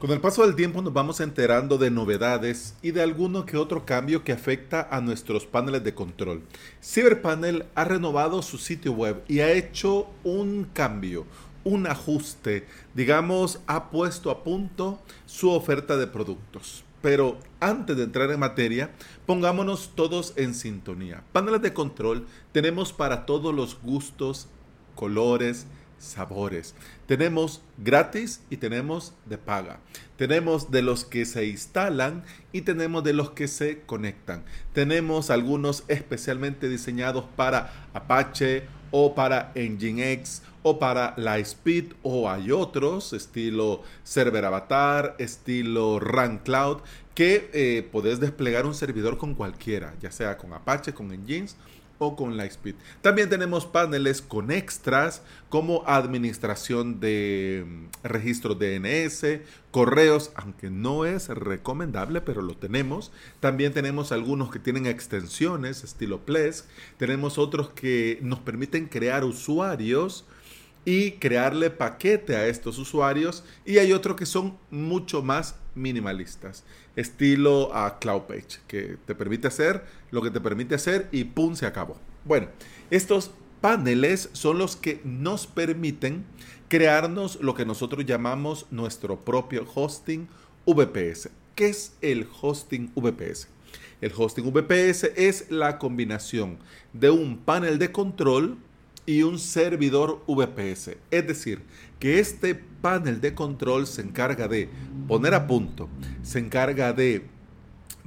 Con el paso del tiempo nos vamos enterando de novedades y de alguno que otro cambio que afecta a nuestros paneles de control. CyberPanel ha renovado su sitio web y ha hecho un cambio, un ajuste, digamos, ha puesto a punto su oferta de productos. Pero antes de entrar en materia, pongámonos todos en sintonía. Paneles de control tenemos para todos los gustos, colores, sabores. Tenemos gratis y tenemos de paga. Tenemos de los que se instalan y tenemos de los que se conectan. Tenemos algunos especialmente diseñados para Apache o para Nginx o para Lightspeed o hay otros estilo Server Avatar, estilo Run Cloud que eh, podés desplegar un servidor con cualquiera, ya sea con Apache, con Nginx o con Lightspeed. También tenemos paneles con extras como administración de mm, registros DNS, correos, aunque no es recomendable, pero lo tenemos. También tenemos algunos que tienen extensiones estilo Plesk. Tenemos otros que nos permiten crear usuarios y crearle paquete a estos usuarios y hay otros que son mucho más minimalistas, estilo a CloudPage, que te permite hacer lo que te permite hacer y ¡pum! se acabó. Bueno, estos paneles son los que nos permiten crearnos lo que nosotros llamamos nuestro propio hosting VPS. ¿Qué es el hosting VPS? El hosting VPS es la combinación de un panel de control y un servidor VPS. Es decir, que este panel de control se encarga de poner a punto, se encarga de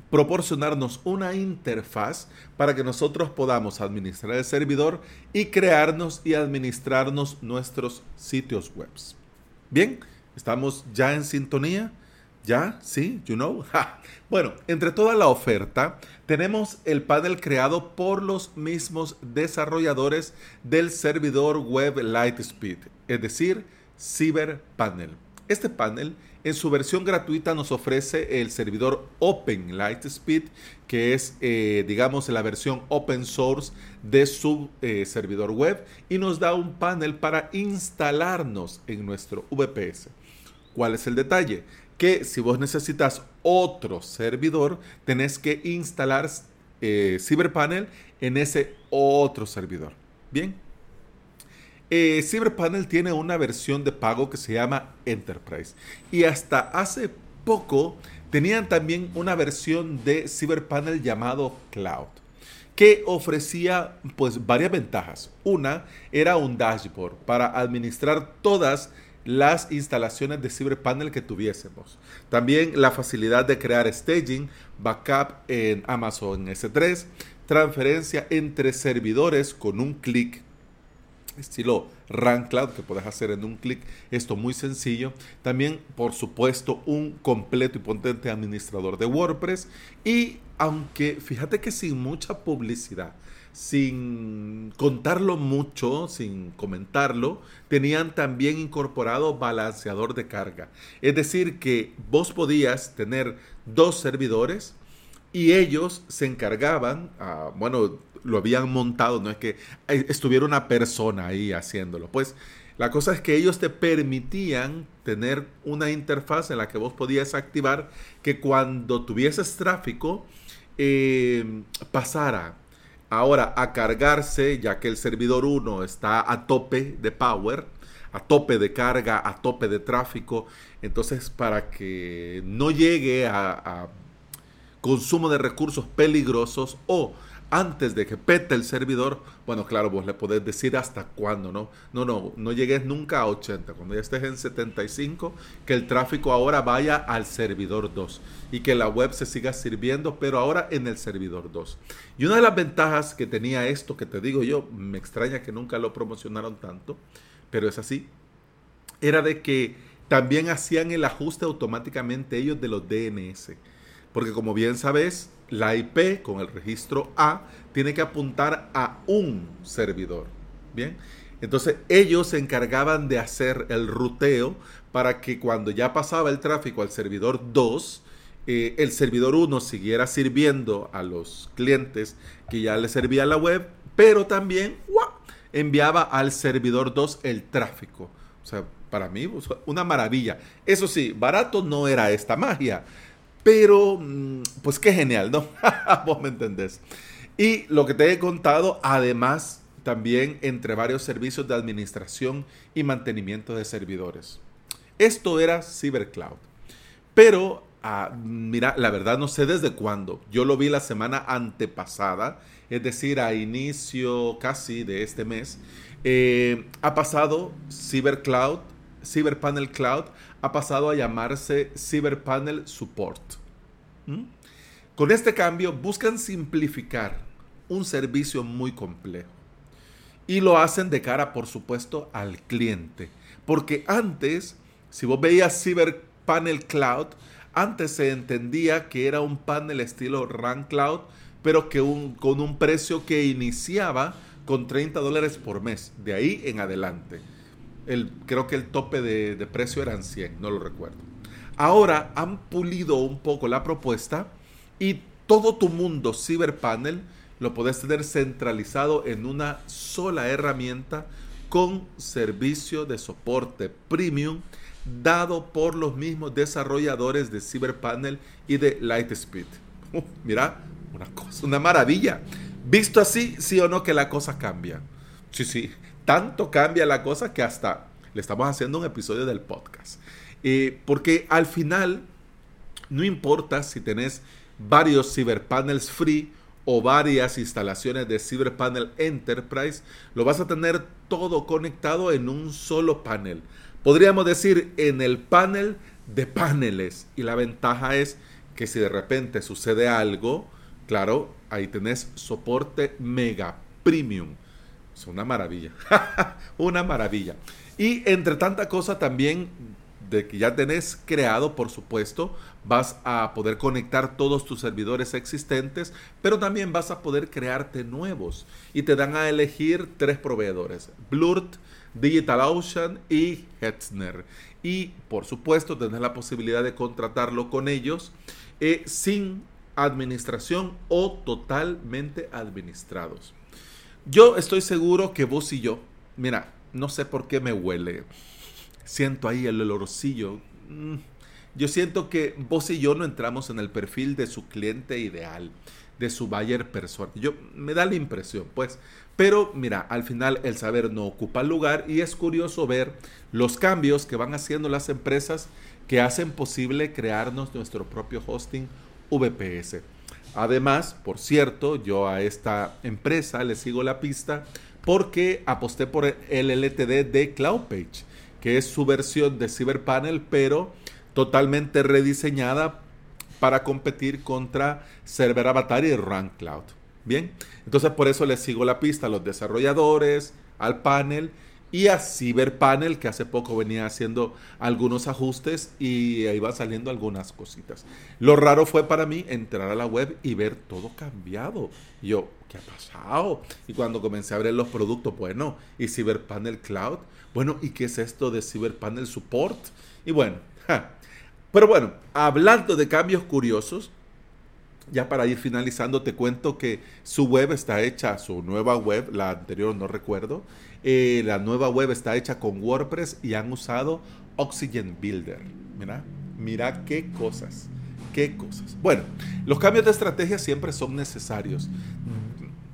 proporcionarnos una interfaz para que nosotros podamos administrar el servidor y crearnos y administrarnos nuestros sitios web. Bien, estamos ya en sintonía. ¿Ya? ¿Sí? ¿You know? Bueno, entre toda la oferta tenemos el panel creado por los mismos desarrolladores del servidor web Lightspeed, es decir, CyberPanel. Este panel en su versión gratuita nos ofrece el servidor Open Lightspeed, que es, eh, digamos, la versión open source de su eh, servidor web y nos da un panel para instalarnos en nuestro VPS. ¿Cuál es el detalle? Que si vos necesitas otro servidor, tenés que instalar eh, CyberPanel en ese otro servidor. Bien. Eh, CyberPanel tiene una versión de pago que se llama Enterprise. Y hasta hace poco tenían también una versión de CyberPanel llamado Cloud que ofrecía pues varias ventajas. Una era un dashboard para administrar todas las instalaciones de CyberPanel que tuviésemos. También la facilidad de crear staging, backup en Amazon S3, transferencia entre servidores con un clic, estilo Run Cloud que puedes hacer en un clic, esto muy sencillo. También, por supuesto, un completo y potente administrador de WordPress y aunque fíjate que sin mucha publicidad, sin contarlo mucho, sin comentarlo, tenían también incorporado balanceador de carga. Es decir, que vos podías tener dos servidores y ellos se encargaban, ah, bueno, lo habían montado, no es que estuviera una persona ahí haciéndolo. Pues la cosa es que ellos te permitían tener una interfaz en la que vos podías activar que cuando tuvieses tráfico eh, pasara ahora a cargarse, ya que el servidor 1 está a tope de power, a tope de carga, a tope de tráfico. Entonces, para que no llegue a, a consumo de recursos peligrosos o antes de que pete el servidor, bueno, claro, vos le podés decir hasta cuándo, ¿no? No, no, no llegues nunca a 80. Cuando ya estés en 75, que el tráfico ahora vaya al servidor 2 y que la web se siga sirviendo, pero ahora en el servidor 2. Y una de las ventajas que tenía esto, que te digo yo, me extraña que nunca lo promocionaron tanto, pero es así, era de que también hacían el ajuste automáticamente ellos de los DNS. Porque como bien sabes, la IP con el registro A tiene que apuntar a un servidor. Bien, entonces ellos se encargaban de hacer el ruteo para que cuando ya pasaba el tráfico al servidor 2, eh, el servidor 1 siguiera sirviendo a los clientes que ya le servía la web, pero también enviaba al servidor 2 el tráfico O sea, para mí, una maravilla. Eso sí, barato no era esta magia. Pero, mm, pues qué genial, ¿no? Vos me entendés. Y lo que te he contado, además, también entre varios servicios de administración y mantenimiento de servidores. Esto era CyberCloud. Pero, ah, mira, la verdad no sé desde cuándo. Yo lo vi la semana antepasada, es decir, a inicio casi de este mes. Eh, ha pasado CyberCloud, CyberPanel Cloud, ha pasado a llamarse CyberPanel Support. ¿Mm? Con este cambio buscan simplificar un servicio muy complejo. Y lo hacen de cara, por supuesto, al cliente. Porque antes, si vos veías Cyber Panel Cloud, antes se entendía que era un panel estilo RAN Cloud, pero que con un precio que iniciaba con 30 dólares por mes, de ahí en adelante. El, creo que el tope de, de precio eran 100, no lo recuerdo. Ahora han pulido un poco la propuesta y todo tu mundo CyberPanel lo puedes tener centralizado en una sola herramienta con servicio de soporte premium dado por los mismos desarrolladores de CyberPanel y de Lightspeed. Uh, mira, una cosa, una maravilla. Visto así, sí o no que la cosa cambia. Sí, sí, tanto cambia la cosa que hasta le estamos haciendo un episodio del podcast. Eh, porque al final, no importa si tenés varios CyberPanels free o varias instalaciones de CyberPanel Enterprise, lo vas a tener todo conectado en un solo panel. Podríamos decir en el panel de paneles. Y la ventaja es que si de repente sucede algo, claro, ahí tenés soporte mega premium. Es una maravilla. una maravilla. Y entre tanta cosa también de que ya tenés creado, por supuesto, vas a poder conectar todos tus servidores existentes, pero también vas a poder crearte nuevos. Y te dan a elegir tres proveedores, Blurt, DigitalOcean y Hetzner. Y por supuesto, tenés la posibilidad de contratarlo con ellos eh, sin administración o totalmente administrados. Yo estoy seguro que vos y yo, mira, no sé por qué me huele siento ahí el olorcillo. Mm, yo siento que vos y yo no entramos en el perfil de su cliente ideal, de su buyer persona. Yo me da la impresión, pues. Pero mira, al final el saber no ocupa lugar y es curioso ver los cambios que van haciendo las empresas que hacen posible crearnos nuestro propio hosting VPS. Además, por cierto, yo a esta empresa le sigo la pista porque aposté por el LTD de CloudPage que es su versión de CyberPanel, pero totalmente rediseñada para competir contra Server Avatar y Run Cloud. Bien, entonces por eso les sigo la pista a los desarrolladores, al panel y a CyberPanel, que hace poco venía haciendo algunos ajustes y ahí saliendo algunas cositas. Lo raro fue para mí entrar a la web y ver todo cambiado. yo, ¿qué ha pasado? Y cuando comencé a ver los productos, bueno, y CyberPanel Cloud, bueno, ¿y qué es esto de CyberPanel Support? Y bueno, pero bueno, hablando de cambios curiosos, ya para ir finalizando, te cuento que su web está hecha, su nueva web, la anterior no recuerdo, eh, la nueva web está hecha con WordPress y han usado Oxygen Builder. Mira, mira qué cosas, qué cosas. Bueno, los cambios de estrategia siempre son necesarios.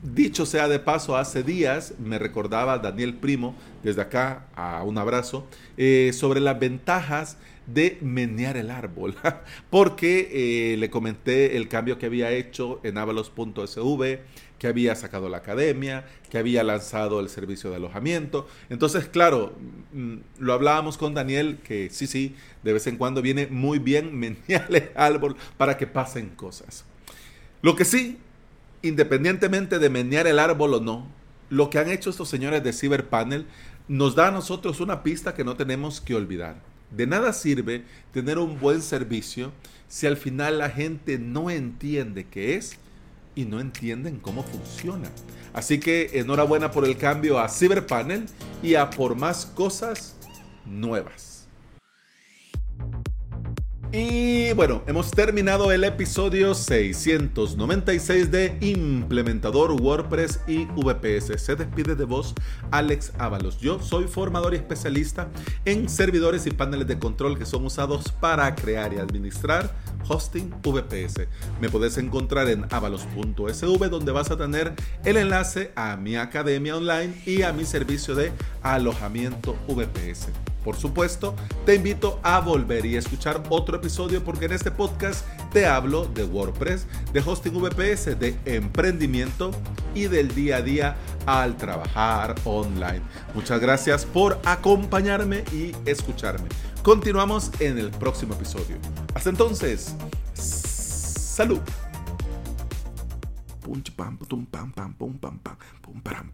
Dicho sea de paso, hace días me recordaba Daniel Primo, desde acá a un abrazo, eh, sobre las ventajas de menear el árbol, porque eh, le comenté el cambio que había hecho en avalos.sv, que había sacado la academia, que había lanzado el servicio de alojamiento. Entonces, claro, mm, lo hablábamos con Daniel, que sí, sí, de vez en cuando viene muy bien menear el árbol para que pasen cosas. Lo que sí independientemente de menear el árbol o no, lo que han hecho estos señores de CyberPanel nos da a nosotros una pista que no tenemos que olvidar. De nada sirve tener un buen servicio si al final la gente no entiende qué es y no entienden cómo funciona. Así que enhorabuena por el cambio a CyberPanel y a por más cosas nuevas. Y bueno, hemos terminado el episodio 696 de Implementador WordPress y VPS. Se despide de vos Alex Ábalos. Yo soy formador y especialista en servidores y paneles de control que son usados para crear y administrar hosting VPS. Me puedes encontrar en avalos.sv donde vas a tener el enlace a mi academia online y a mi servicio de alojamiento VPS. Por supuesto, te invito a volver y escuchar otro episodio porque en este podcast te hablo de WordPress, de hosting VPS, de emprendimiento y del día a día al trabajar online. Muchas gracias por acompañarme y escucharme. Continuamos en el próximo episodio. Hasta entonces, salud. pam pam pam pam pam